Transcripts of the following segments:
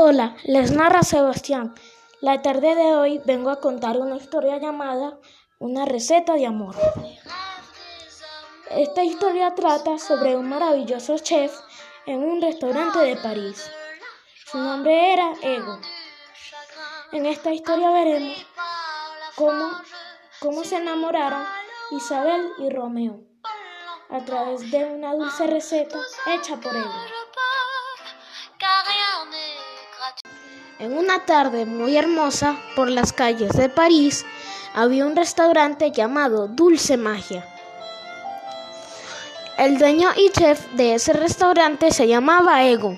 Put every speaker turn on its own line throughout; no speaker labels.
Hola, les narra Sebastián. La tarde de hoy vengo a contar una historia llamada Una receta de amor. Esta historia trata sobre un maravilloso chef en un restaurante de París. Su nombre era Ego. En esta historia veremos cómo, cómo se enamoraron Isabel y Romeo a través de una dulce receta hecha por Ego. En una tarde muy hermosa por las calles de París había un restaurante llamado Dulce Magia. El dueño y chef de ese restaurante se llamaba Ego.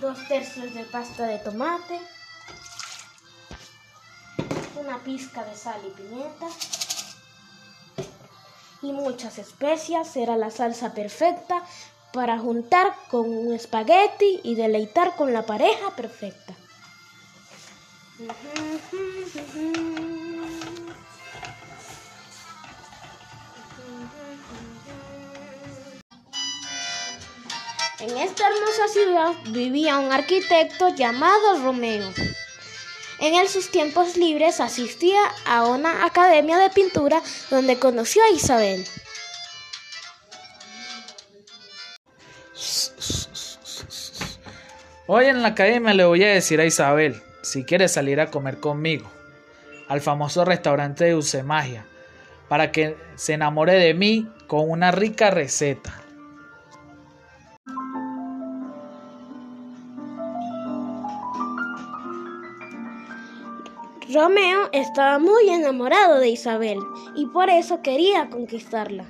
Dos tercios de pasta de tomate una pizca de sal y pimienta y muchas especias. Era la salsa perfecta para juntar con un espagueti y deleitar con la pareja perfecta. En esta hermosa ciudad vivía un arquitecto llamado Romeo. En sus tiempos libres asistía a una academia de pintura donde conoció a Isabel.
Hoy en la academia le voy a decir a Isabel si quiere salir a comer conmigo al famoso restaurante de Dulce Magia para que se enamore de mí con una rica receta.
Romeo estaba muy enamorado de Isabel y por eso quería conquistarla.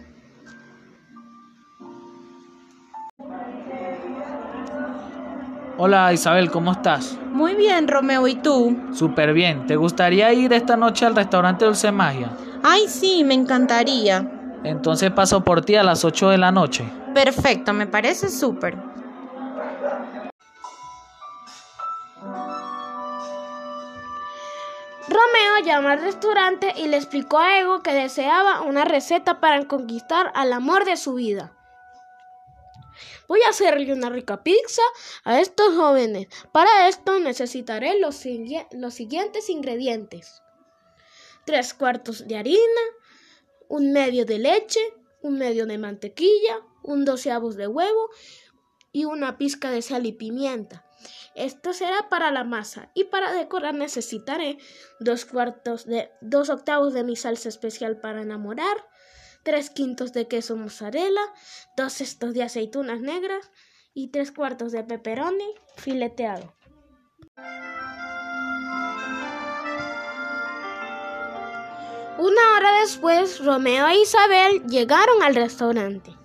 Hola Isabel, ¿cómo estás?
Muy bien, Romeo, ¿y tú?
Súper bien. ¿Te gustaría ir esta noche al restaurante Dulce Magia?
Ay, sí, me encantaría.
Entonces paso por ti a las 8 de la noche.
Perfecto, me parece súper.
Romeo llamó al restaurante y le explicó a Ego que deseaba una receta para conquistar al amor de su vida. Voy a hacerle una rica pizza a estos jóvenes. Para esto necesitaré los, siguientes ingredientes. Tres cuartos de harina, un medio de leche, un medio de mantequilla, un doceavos de huevo y una pizca de sal y pimienta. Esto será para la masa y para decorar necesitaré dos cuartos de dos octavos de mi salsa especial para enamorar, tres quintos de queso mozzarella, dos cestos de aceitunas negras y tres cuartos de pepperoni fileteado. Una hora después, Romeo e Isabel llegaron al restaurante.